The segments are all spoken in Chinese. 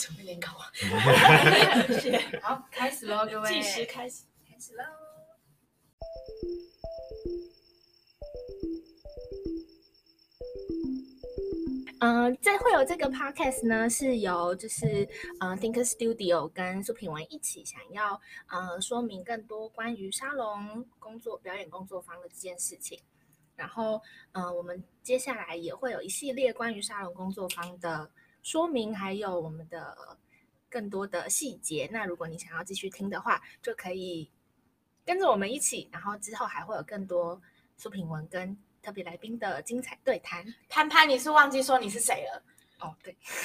准备联考啊。好，开始喽，各位，计时开始，开始喽。嗯、呃，这会有这个 podcast 呢，是由就是呃 Think Studio 跟苏品文一起想要呃说明更多关于沙龙工作表演工作坊的这件事情。然后呃，我们接下来也会有一系列关于沙龙工作坊的说明，还有我们的更多的细节。那如果你想要继续听的话，就可以跟着我们一起。然后之后还会有更多苏品文跟。特别来宾的精彩对谈，潘潘，你是忘记说你是谁了？哦，对。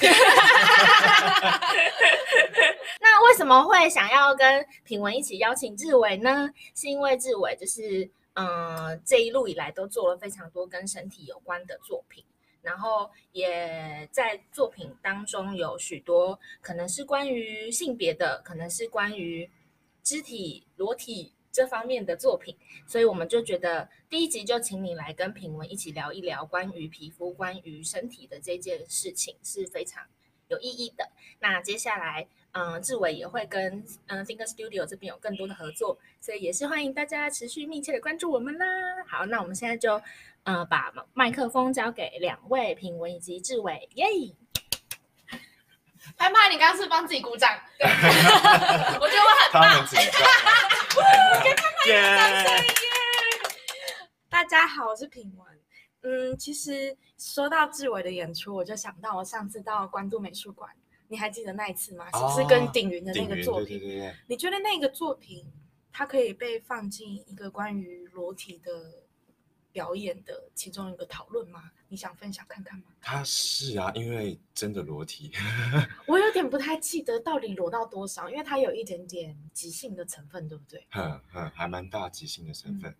那为什么会想要跟品文一起邀请志伟呢？是因为志伟就是，嗯、呃，这一路以来都做了非常多跟身体有关的作品，然后也在作品当中有许多可能是关于性别的，可能是关于肢体裸体。这方面的作品，所以我们就觉得第一集就请你来跟品文一起聊一聊关于皮肤、关于身体的这件事情是非常有意义的。那接下来，嗯、志伟也会跟嗯、呃、Think Studio 这边有更多的合作，所以也是欢迎大家持续密切的关注我们啦。好，那我们现在就呃把麦克风交给两位品文以及志伟，耶！潘潘，你刚刚是帮自己鼓掌？对，我觉得我很棒。大家好，我是品文。嗯，其实说到志伟的演出，我就想到我上次到关渡美术馆，你还记得那一次吗？哦、是不是跟鼎云的那个作品？对对对。你觉得那个作品，它可以被放进一个关于裸体的表演的其中一个讨论吗？你想分享看看吗？他是啊，因为真的裸体。我有点不太记得到底裸到多少，因为它有一点点即兴的成分，对不对？哼哼，还蛮大即兴的成分，嗯、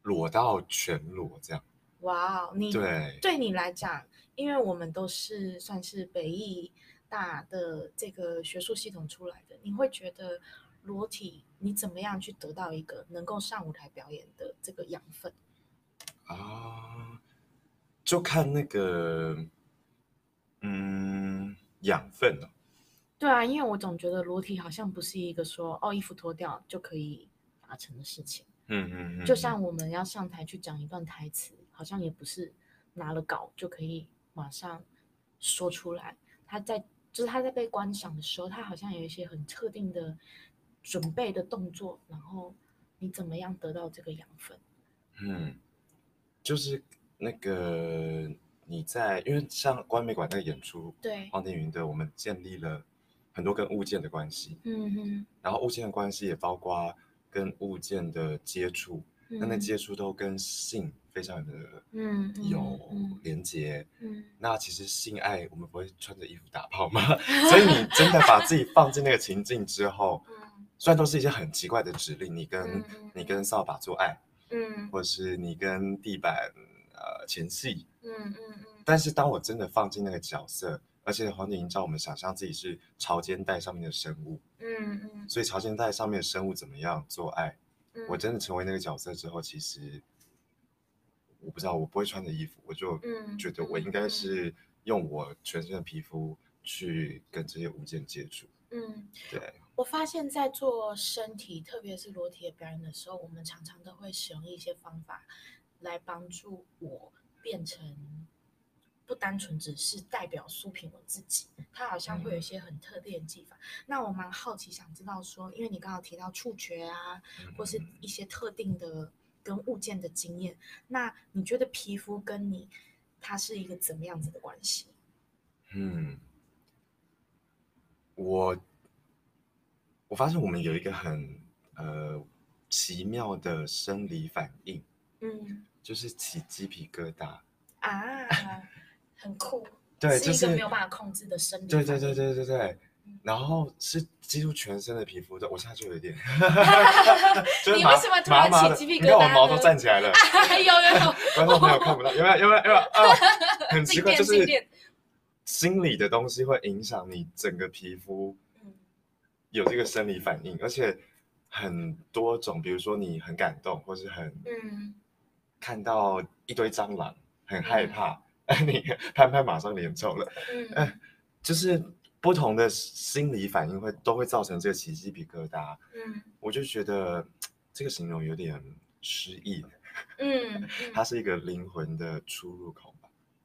裸到全裸这样。哇，你对对你来讲，因为我们都是算是北艺大的这个学术系统出来的，你会觉得裸体你怎么样去得到一个能够上舞台表演的这个养分？啊，就看那个，嗯，养分哦。对啊，因为我总觉得裸体好像不是一个说哦，衣服脱掉就可以达成的事情。嗯嗯嗯。就像我们要上台去讲一段台词，好像也不是拿了稿就可以马上说出来。他在就是他在被观赏的时候，他好像有一些很特定的准备的动作，然后你怎么样得到这个养分？嗯。就是那个你在，因为像关美馆那个演出，对，黄天云的，我们建立了很多跟物件的关系，嗯哼，然后物件的关系也包括跟物件的接触，那、嗯、那接触都跟性非常的嗯有连接，嗯，那其实性爱我们不会穿着衣服打炮吗？所以你真的把自己放进那个情境之后，嗯，虽然都是一些很奇怪的指令，你跟、嗯、你跟扫把做爱。嗯，或是你跟地板呃前戏，嗯嗯嗯。但是当我真的放进那个角色，而且黄景莹叫我们想象自己是潮间带上面的生物，嗯嗯。所以潮间带上面的生物怎么样做爱？嗯，我真的成为那个角色之后，其实我不知道，我不会穿的衣服，我就觉得我应该是用我全身的皮肤去跟这些物件接触。嗯，对。我发现，在做身体，特别是裸体的表演的时候，我们常常都会使用一些方法来帮助我变成不单纯只是代表苏品我自己，它好像会有一些很特定的技法。嗯、那我蛮好奇，想知道说，因为你刚刚提到触觉啊，或是一些特定的跟物件的经验，那你觉得皮肤跟你它是一个怎么样子的关系？嗯，我。我发现我们有一个很呃奇妙的生理反应，嗯，就是起鸡皮疙瘩啊，很酷，对，是一个没有办法控制的生理，对对对对对对，然后是几乎全身的皮肤都，我现在就有点，你为什么突然起鸡皮疙瘩？你看我毛都站起来了，有有有，观众朋友看不到，有没有有没有有没有啊？很奇怪，就是心理的东西会影响你整个皮肤。有这个生理反应，而且很多种，比如说你很感动，或是很嗯，看到一堆蟑螂很害怕，嗯、你潘潘马上脸臭了，嗯、呃，就是不同的心理反应会都会造成这个起鸡皮疙瘩。嗯，我就觉得这个形容有点失意。嗯，嗯，它是一个灵魂的出入口吧？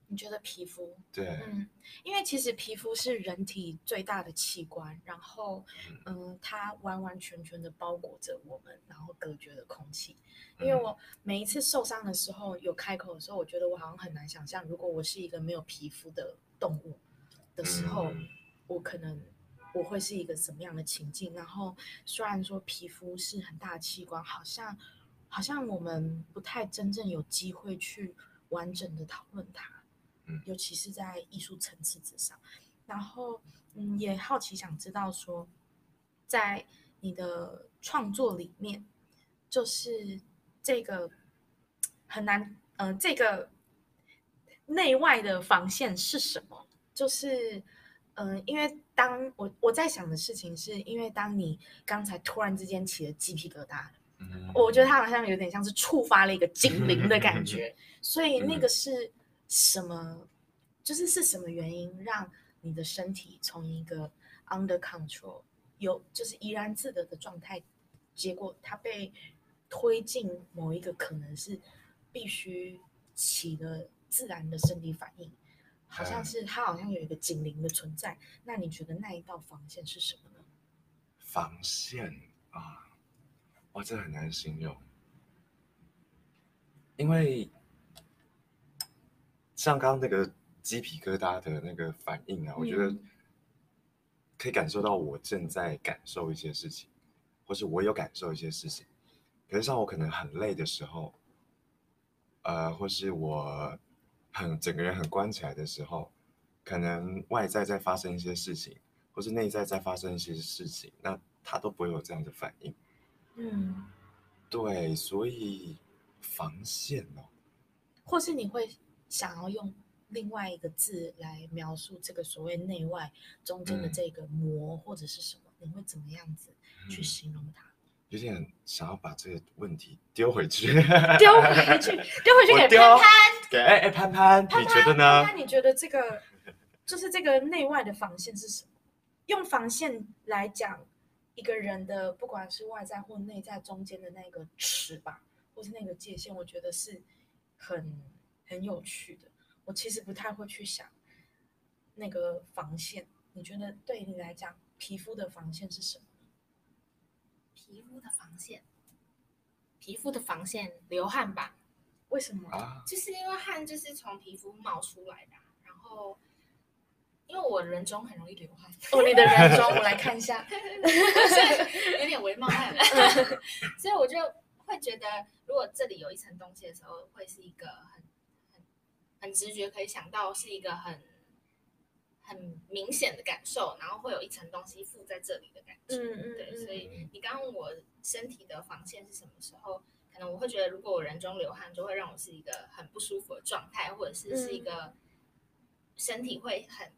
你觉得皮肤？对，嗯，因为其实皮肤是人体最大的器官，然后，嗯，它完完全全的包裹着我们，然后隔绝了空气。因为我每一次受伤的时候，有开口的时候，我觉得我好像很难想象，如果我是一个没有皮肤的动物的时候，嗯、我可能我会是一个什么样的情境。然后，虽然说皮肤是很大的器官，好像。好像我们不太真正有机会去完整的讨论它，嗯，尤其是在艺术层次之上。然后，嗯，也好奇想知道说，在你的创作里面，就是这个很难，嗯、呃，这个内外的防线是什么？就是，嗯、呃，因为当我我在想的事情，是因为当你刚才突然之间起了鸡皮疙瘩。我觉得它好像有点像是触发了一个警铃的感觉，所以那个是什么？就是是什么原因让你的身体从一个 under control 有就是怡然自得的状态，结果它被推进某一个可能是必须起的自然的生理反应，好像是它好像有一个警铃的存在。那你觉得那一道防线是什么呢？防线啊。哇，这很难形容，因为像刚刚那个鸡皮疙瘩的那个反应啊，嗯、我觉得可以感受到我正在感受一些事情，或是我有感受一些事情。可是像我可能很累的时候，呃，或是我很整个人很关起来的时候，可能外在在发生一些事情，或是内在在发生一些事情，那他都不会有这样的反应。嗯，对，所以防线哦，或是你会想要用另外一个字来描述这个所谓内外中间的这个膜或者是什么？嗯、你会怎么样子去形容它？有点想要把这个问题丢回去，丢回去，丢回去给潘潘，给哎哎潘潘，潘潘，你觉得呢？潘潘，你觉得这个 就是这个内外的防线是什么？用防线来讲。一个人的不管是外在或内在中间的那个尺吧，或是那个界限，我觉得是很很有趣的。我其实不太会去想那个防线。你觉得对你来讲，皮肤的防线是什么？皮肤的防线，皮肤的防线，流汗吧？为什么？啊，就是因为汗就是从皮肤冒出来的，然后。因为我人中很容易流汗哦，你的人中我来看一下，有点微冒汗，所以我就会觉得，如果这里有一层东西的时候，会是一个很直觉可以想到是一个很很明显的感受，然后会有一层东西附在这里的感觉。嗯嗯，对，所以你刚问我身体的防线是什么时候，可能我会觉得，如果我人中流汗，就会让我是一个很不舒服的状态，或者是是一个身体会很。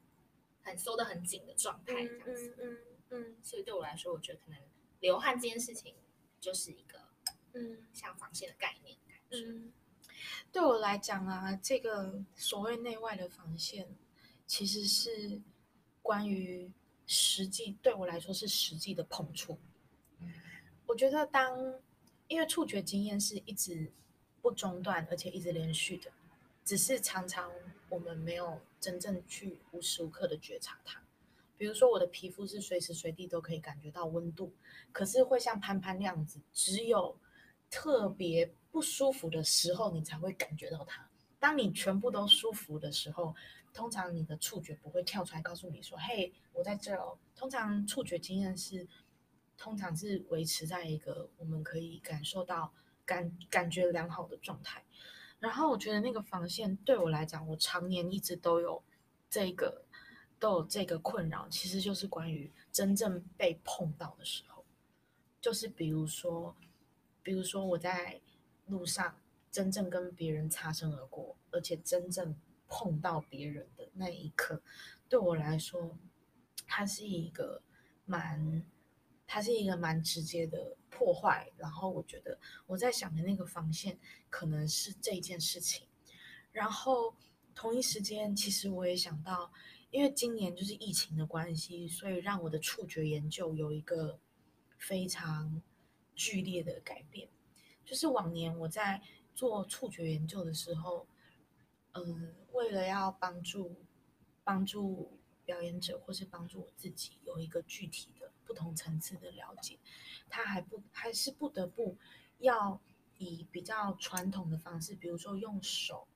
很收得很紧的状态，这样子，嗯嗯嗯，所以对我来说，我觉得可能流汗这件事情就是一个，嗯，像防线的概念，嗯，对我来讲啊，这个所谓内外的防线，其实是关于实际，对我来说是实际的碰触。我觉得当因为触觉经验是一直不中断，而且一直连续的，只是常常我们没有。真正去无时无刻的觉察它，比如说我的皮肤是随时随地都可以感觉到温度，可是会像潘潘那样子，只有特别不舒服的时候你才会感觉到它。当你全部都舒服的时候，通常你的触觉不会跳出来告诉你说：“嘿，我在这哦。”通常触觉经验是，通常是维持在一个我们可以感受到感感觉良好的状态。然后我觉得那个防线对我来讲，我常年一直都有这个都有这个困扰，其实就是关于真正被碰到的时候，就是比如说，比如说我在路上真正跟别人擦身而过，而且真正碰到别人的那一刻，对我来说，它是一个蛮，它是一个蛮直接的。破坏，然后我觉得我在想的那个防线可能是这件事情，然后同一时间，其实我也想到，因为今年就是疫情的关系，所以让我的触觉研究有一个非常剧烈的改变。就是往年我在做触觉研究的时候，嗯，为了要帮助帮助表演者或是帮助我自己有一个具体的不同层次的了解，他还不还是不得不要以比较传统的方式，比如说用手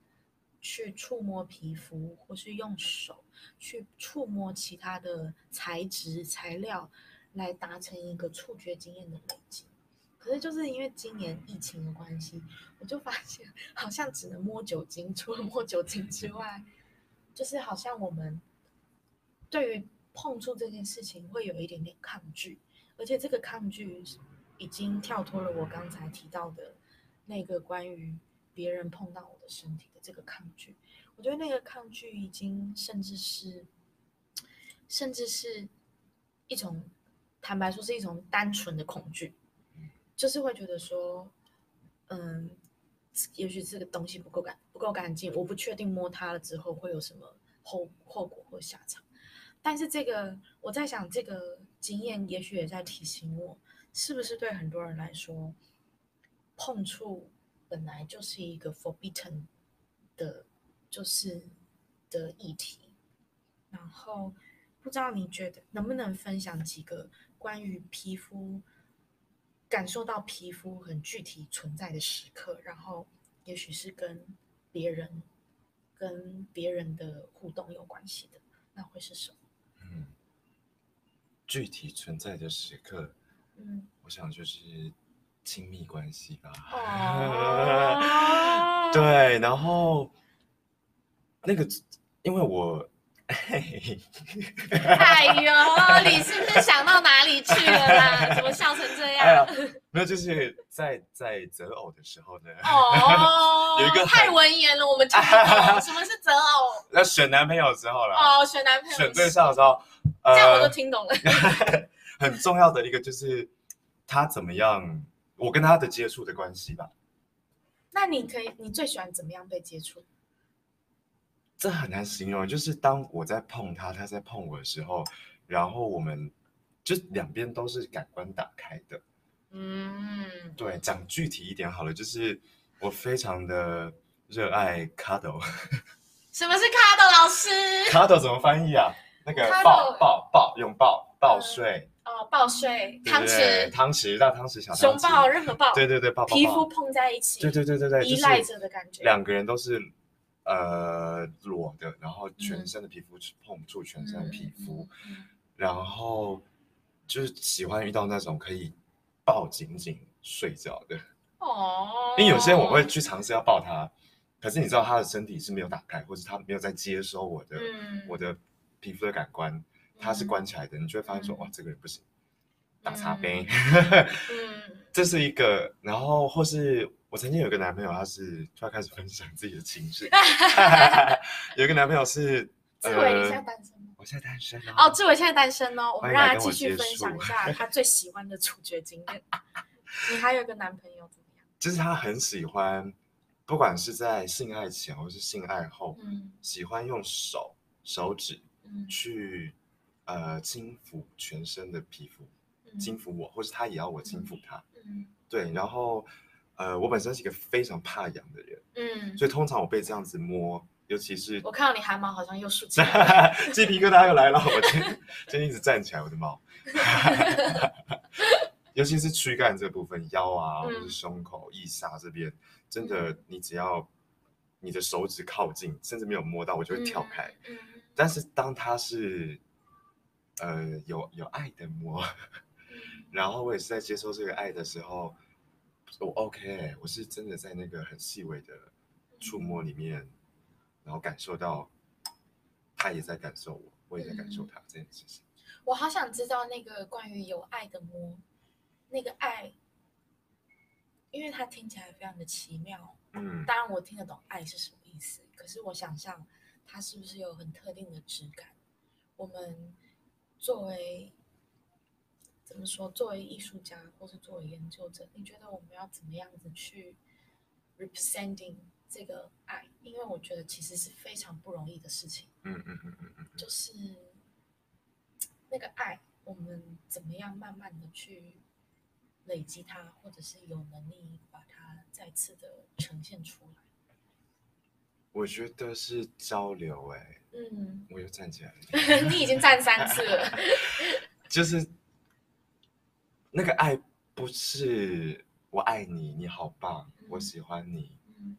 去触摸皮肤，或是用手去触摸其他的材质材料，来达成一个触觉经验的累积。可是就是因为今年疫情的关系，我就发现好像只能摸酒精，除了摸酒精之外，就是好像我们对于碰触这件事情会有一点点抗拒，而且这个抗拒已经跳脱了我刚才提到的那个关于别人碰到我的身体的这个抗拒。我觉得那个抗拒已经甚至是，甚至是一种，坦白说是一种单纯的恐惧。就是会觉得说，嗯，也许这个东西不够干不够干净，我不确定摸它了之后会有什么后后果或下场。但是这个我在想，这个经验也许也在提醒我，是不是对很多人来说，碰触本来就是一个 forbidden 的，就是的议题。然后不知道你觉得能不能分享几个关于皮肤？感受到皮肤很具体存在的时刻，然后也许是跟别人、跟别人的互动有关系的，那会是什么？嗯，具体存在的时刻，嗯，我想就是亲密关系吧。哦，对，然后那个，因为我。哎呦，你是不是想到哪里去了啦？怎么笑成这样？哎，没有，就是在在择偶的时候呢。哦，有一个太文言了，我们听不懂。什么是择偶？那选男朋友之后了。哦，选男朋友。选对象的时候，这样我都听懂了。很重要的一个就是他怎么样，我跟他的接触的关系吧。那你可以，你最喜欢怎么样被接触？这很难形容，就是当我在碰他，他在碰我的时候，然后我们就两边都是感官打开的。嗯，对，讲具体一点好了，就是我非常的热爱 cuddle。什么是 cuddle 老师？cuddle 怎么翻译啊？那个抱抱抱拥抱抱睡。哦，抱睡。汤匙汤匙大汤匙小熊抱任何抱。对对对，抱抱。皮肤碰在一起。对对对对对，依赖着的感觉。两个人都是。呃，裸的，然后全身的皮肤去碰触全身的皮肤，嗯、然后就是喜欢遇到那种可以抱紧紧睡觉的。哦。因为有些人我会去尝试要抱他，可是你知道他的身体是没有打开，或者他没有在接收我的、嗯、我的皮肤的感官，他是关起来的，你就会发现说、嗯、哇，这个人不行，打擦杯。嗯，这是一个，然后或是。我曾经有个男朋友，他是突然开始分享自己的情绪。有一个男朋友是志伟，你现在单身吗？我现在单身哦。志伟现在单身哦，我们让他继续分享一下他最喜欢的触觉经验。你还有个男朋友怎么样？就是他很喜欢，不管是在性爱前或是性爱后，嗯，喜欢用手手指去呃轻抚全身的皮肤，轻抚我，或是他也要我轻抚他。嗯，对，然后。呃，我本身是一个非常怕痒的人，嗯，所以通常我被这样子摸，尤其是我看到你汗毛好像又竖起来，鸡皮疙瘩又来了，我今天今天一直站起来，我的毛，尤其是躯干这部分，腰啊，或是胸口、腋下这边，真的，你只要你的手指靠近，甚至没有摸到，我就会跳开。嗯，但是当它是呃有有爱的摸，然后我也是在接受这个爱的时候。我、oh, OK，我是真的在那个很细微的触摸里面，然后感受到他也在感受我，我也在感受他这件事情。我好想知道那个关于有爱的摸，那个爱，因为它听起来非常的奇妙。嗯，当然我听得懂爱是什么意思，可是我想象它是不是有很特定的质感？我们作为。怎么说？作为艺术家，或是作为研究者，你觉得我们要怎么样子去 representing 这个爱？因为我觉得其实是非常不容易的事情。嗯嗯嗯嗯嗯。就是那个爱，我们怎么样慢慢的去累积它，或者是有能力把它再次的呈现出来。我觉得是交流、欸，哎，嗯，我又站起来了，你已经站三次了，就是那个爱不是我爱你，你好棒，嗯、我喜欢你，嗯，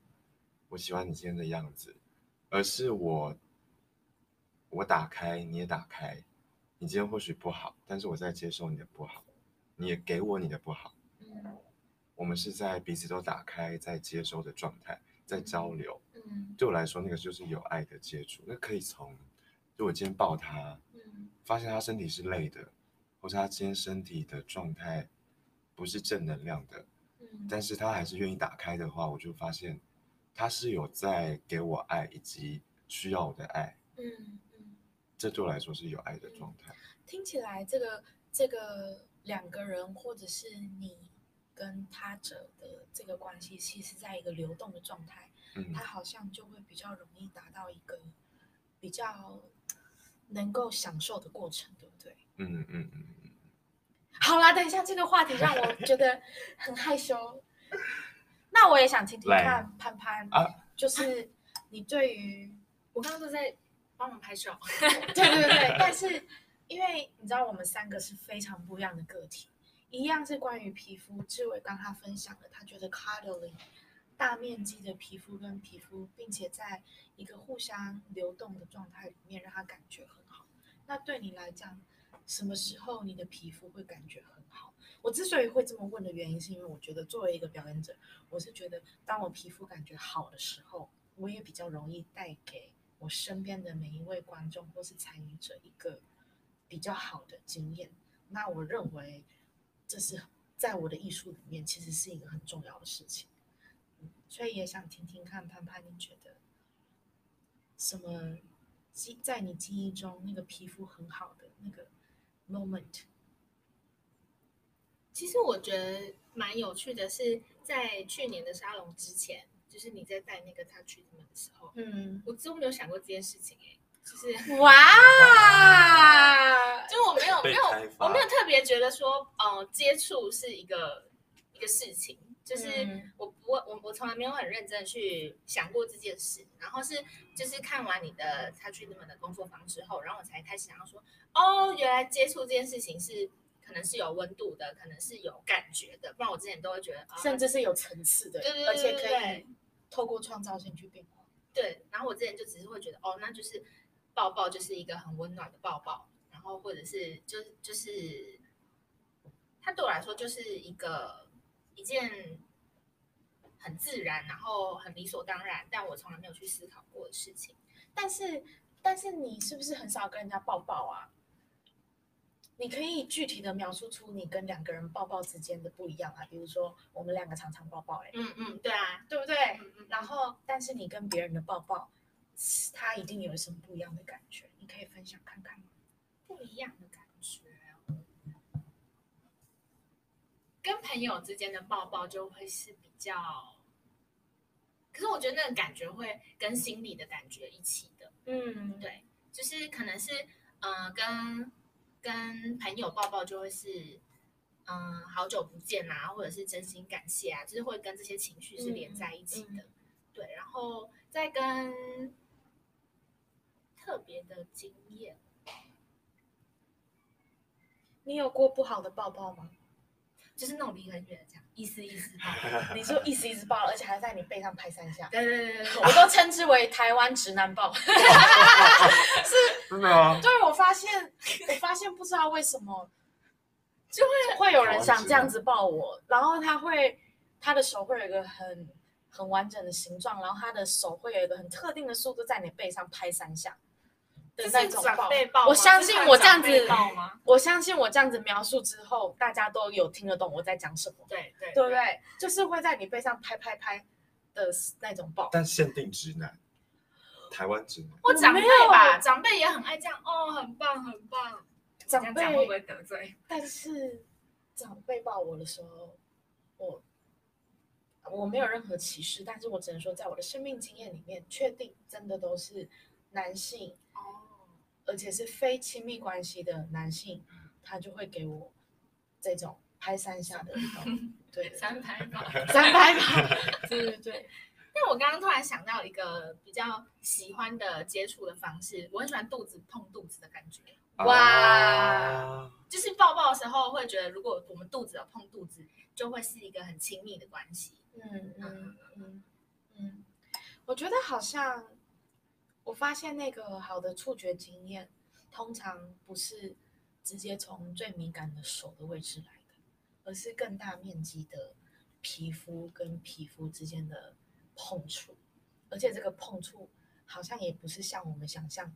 我喜欢你今天的样子，而是我我打开，你也打开，你今天或许不好，但是我在接受你的不好，你也给我你的不好，嗯，我们是在彼此都打开，在接收的状态，在交流。嗯，对我来说，那个就是有爱的接触。那可以从，就我今天抱他，嗯，发现他身体是累的，或是他今天身体的状态不是正能量的，嗯，但是他还是愿意打开的话，我就发现他是有在给我爱，以及需要我的爱。嗯嗯，这对我来说是有爱的状态。听起来，这个这个两个人，或者是你跟他者的这个关系，其实在一个流动的状态。嗯，他好像就会比较容易达到一个比较能够享受的过程，对不对？嗯嗯嗯嗯。好啦，等一下这个话题让我觉得很害羞。那我也想听听看潘潘啊，就是你对于我刚刚都在帮我们拍照，对对对对，但是因为你知道我们三个是非常不一样的个体，一样是关于皮肤，志伟刚他分享的，他觉得 cuddling。大面积的皮肤跟皮肤，并且在一个互相流动的状态里面，让他感觉很好。那对你来讲，什么时候你的皮肤会感觉很好？我之所以会这么问的原因，是因为我觉得作为一个表演者，我是觉得当我皮肤感觉好的时候，我也比较容易带给我身边的每一位观众或是参与者一个比较好的经验。那我认为这是在我的艺术里面，其实是一个很重要的事情。所以也想听听看，潘潘，你觉得什么记在你记忆中那个皮肤很好的那个 moment？其实我觉得蛮有趣的是，在去年的沙龙之前，就是你在带那个 touch 他们的时候，嗯，我真没有想过这件事情哎，就是哇，就我没有没有我没有特别觉得说，呃，接触是一个一个事情。就是我不我我从来没有很认真去想过这件事，然后是就是看完你的 Touch Rhythm 的工作坊之后，然后我才开始想要说，哦，原来接触这件事情是可能是有温度的，可能是有感觉的，不然我之前都会觉得，甚至是有层次的，对对对，而且可以透过创造性去变化。对，然后我之前就只是会觉得，哦，那就是抱抱就是一个很温暖的抱抱，然后或者是就就是，它对我来说就是一个。一件很自然，然后很理所当然，但我从来没有去思考过的事情。但是，但是你是不是很少跟人家抱抱啊？你可以具体的描述出你跟两个人抱抱之间的不一样啊？比如说，我们两个常常抱抱，哎，嗯嗯，对啊，对不对？嗯嗯。然后，但是你跟别人的抱抱，他一定有什么不一样的感觉？你可以分享看看吗？不一样的感觉。跟朋友之间的抱抱就会是比较，可是我觉得那个感觉会跟心里的感觉一起的，嗯，对，就是可能是，嗯、呃，跟跟朋友抱抱就会是，嗯、呃，好久不见啊，或者是真心感谢啊，就是会跟这些情绪是连在一起的，嗯。嗯、对，然后再跟特别的经验，你有过不好的抱抱吗？就是那种离很远的这样，意思意思抱。你说意思意思抱，而且还在你背上拍三下。对对对对，我都称之为台湾直男抱。是，真的吗？对，我发现，我发现不知道为什么，就会会有人想这样子抱我，然后他会，他的手会有一个很很完整的形状，然后他的手会有一个很特定的速度在你背上拍三下。这是长辈抱，我相信我这样子？我相信我这样子描述之后，大家都有听得懂我在讲什么。对对，对不对？就是会在你背上拍拍拍的那种抱。但限定直男，台湾直男。我长辈吧，长辈也很爱这样哦，很棒很棒。长辈会不会得罪？但是长辈抱我的时候，我我没有任何歧视，但是我只能说，在我的生命经验里面，确定真的都是男性。而且是非亲密关系的男性，他就会给我这种拍三下的运动，对，三拍吧，三拍吧，对对对。但我刚刚突然想到一个比较喜欢的接触的方式，我很喜欢肚子碰肚子的感觉。哇，啊、就是抱抱的时候会觉得，如果我们肚子有碰肚子，就会是一个很亲密的关系。嗯嗯嗯嗯，我觉得好像我发现那个好的触觉经验，通常不是直接从最敏感的手的位置来的，而是更大面积的皮肤跟皮肤之间的碰触，而且这个碰触好像也不是像我们想象。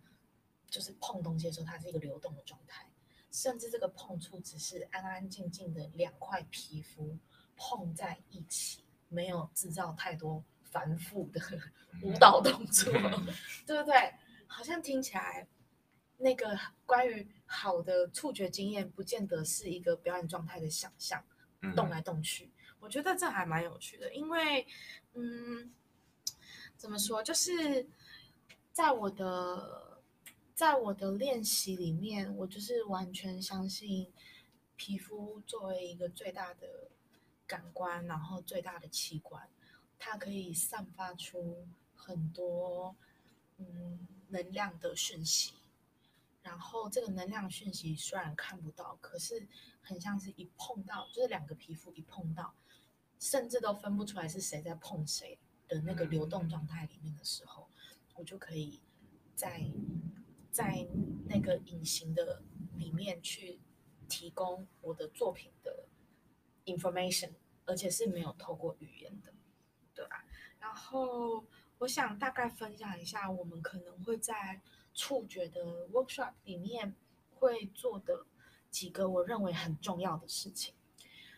就是碰东西的时候，它是一个流动的状态，甚至这个碰触只是安安静静的两块皮肤碰在一起，没有制造太多繁复的舞蹈动作，对不对？好像听起来那个关于好的触觉经验，不见得是一个表演状态的想象，动来动去。我觉得这还蛮有趣的，因为嗯，怎么说，就是在我的。在我的练习里面，我就是完全相信，皮肤作为一个最大的感官，然后最大的器官，它可以散发出很多嗯能量的讯息。然后这个能量讯息虽然看不到，可是很像是一碰到，就是两个皮肤一碰到，甚至都分不出来是谁在碰谁的那个流动状态里面的时候，我就可以在。在那个隐形的里面去提供我的作品的 information，而且是没有透过语言的，对吧？然后我想大概分享一下，我们可能会在触觉的 workshop 里面会做的几个我认为很重要的事情，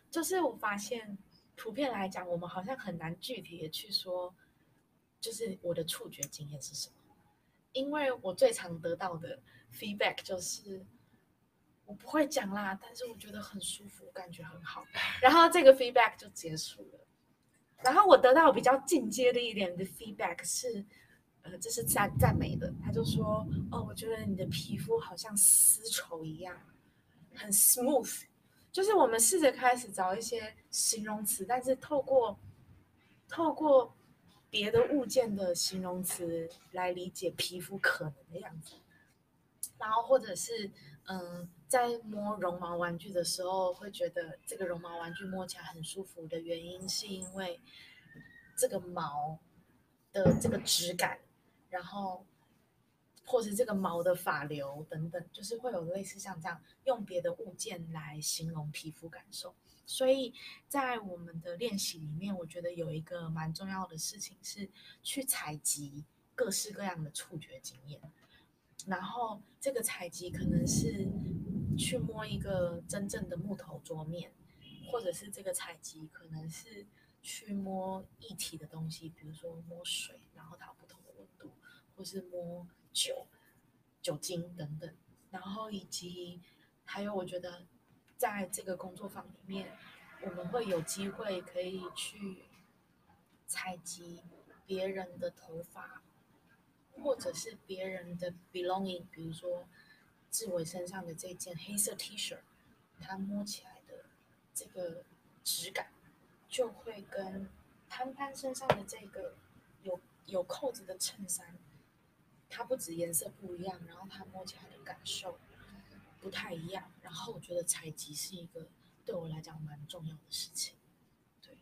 就是我发现普遍来讲，我们好像很难具体的去说，就是我的触觉经验是什么。因为我最常得到的 feedback 就是我不会讲啦，但是我觉得很舒服，感觉很好，然后这个 feedback 就结束了。然后我得到比较进阶的一点的 feedback 是，呃，这是赞赞美的，他就说，哦，我觉得你的皮肤好像丝绸一样，很 smooth。就是我们试着开始找一些形容词，但是透过透过。别的物件的形容词来理解皮肤可能的样子，然后或者是嗯，在摸绒毛玩具的时候，会觉得这个绒毛玩具摸起来很舒服的原因，是因为这个毛的这个质感，然后或是这个毛的发流等等，就是会有类似像这样用别的物件来形容皮肤感受。所以在我们的练习里面，我觉得有一个蛮重要的事情是去采集各式各样的触觉经验。然后这个采集可能是去摸一个真正的木头桌面，或者是这个采集可能是去摸液体的东西，比如说摸水，然后它不同的温度，或是摸酒、酒精等等。然后以及还有，我觉得。在这个工作坊里面，我们会有机会可以去采集别人的头发，或者是别人的 belonging，比如说志伟身上的这件黑色 T 恤，它摸起来的这个质感，就会跟潘潘身上的这个有有扣子的衬衫，它不止颜色不一样，然后它摸起来的感受。不太一样，然后我觉得采集是一个对我来讲蛮重要的事情，对。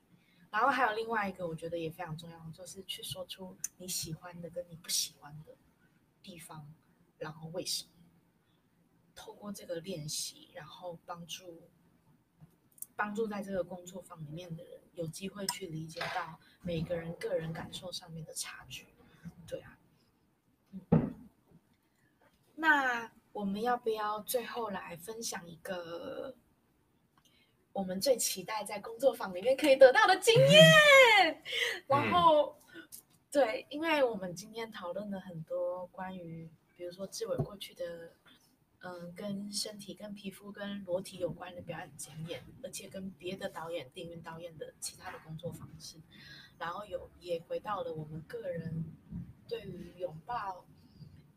然后还有另外一个我觉得也非常重要，就是去说出你喜欢的跟你不喜欢的地方，然后为什么。透过这个练习，然后帮助帮助在这个工作坊里面的人有机会去理解到每个人个人感受上面的差距，对啊，嗯，那。我们要不要最后来分享一个我们最期待在工作坊里面可以得到的经验？然后，对，因为我们今天讨论了很多关于，比如说志伟过去的，嗯，跟身体、跟皮肤、跟裸体有关的表演经验，而且跟别的导演、电影导演的其他的工作方式，然后有也回到了我们个人对于拥抱。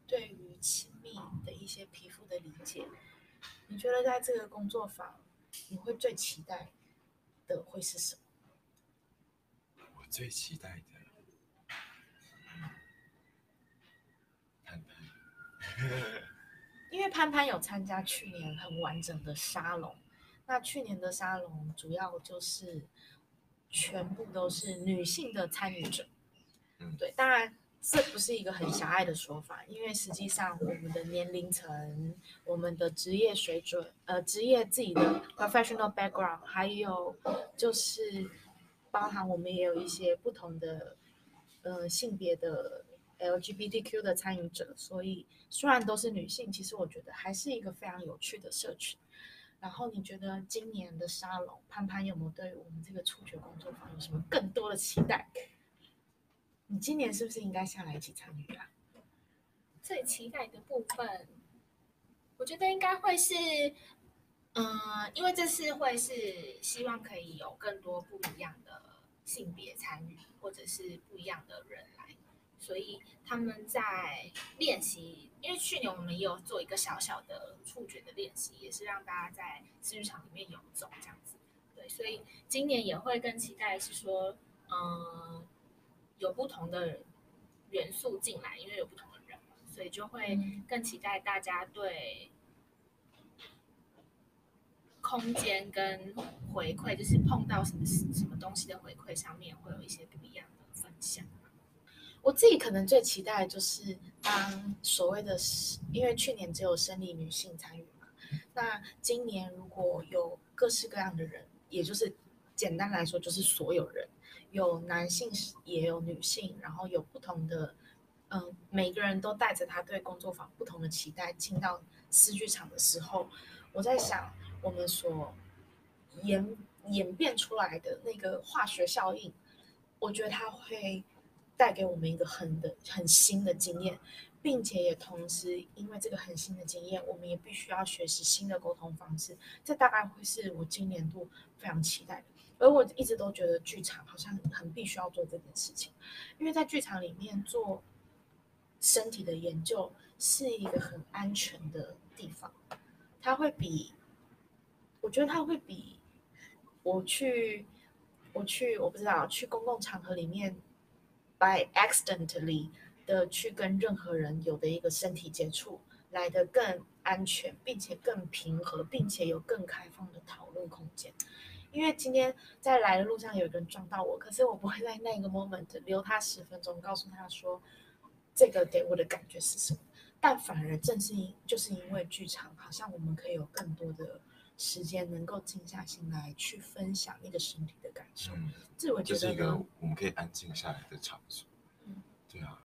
对于亲密的一些皮肤的理解，你觉得在这个工作坊，你会最期待的会是什么？我最期待的。因为潘潘有参加去年很完整的沙龙，那去年的沙龙主要就是全部都是女性的参与者。嗯，对，当然这不是一个很狭隘的说法，因为实际上我们的年龄层、我们的职业水准、呃，职业自己的 professional background，还有就是包含我们也有一些不同的呃性别的。LGBTQ 的参与者，所以虽然都是女性，其实我觉得还是一个非常有趣的社群。然后你觉得今年的沙龙，潘潘有没有对我们这个触觉工作坊有什么更多的期待？你今年是不是应该下来一起参与啊？最期待的部分，我觉得应该会是，嗯、呃，因为这次会是希望可以有更多不一样的性别参与，或者是不一样的人。所以他们在练习，因为去年我们也有做一个小小的触觉的练习，也是让大家在私剧场里面游走这样子。对，所以今年也会更期待是说，嗯，有不同的元素进来，因为有不同的人嘛，所以就会更期待大家对空间跟回馈，就是碰到什么什么东西的回馈上面，会有一些不一样的分享。我自己可能最期待的就是当所谓的，因为去年只有生理女性参与嘛，那今年如果有各式各样的人，也就是简单来说就是所有人，有男性也有女性，然后有不同的，嗯、每个人都带着他对工作坊不同的期待进到视剧场的时候，我在想我们所演演变出来的那个化学效应，我觉得它会。带给我们一个很的很新的经验，并且也同时因为这个很新的经验，我们也必须要学习新的沟通方式。这大概会是我今年度非常期待的。而我一直都觉得剧场好像很，必须要做这件事情，因为在剧场里面做身体的研究是一个很安全的地方，它会比我觉得它会比我去我去我不知道去公共场合里面。By accidentally 的去跟任何人有的一个身体接触来的更安全，并且更平和，并且有更开放的讨论空间。因为今天在来的路上有一个人撞到我，可是我不会在那个 moment 留他十分钟，告诉他说这个给我的感觉是什么。但反而正是因就是因为剧场，好像我们可以有更多的时间能够静下心来去分享那个身体的感受。嗯这我觉得是一个我们可以安静下来的场所。嗯，对啊，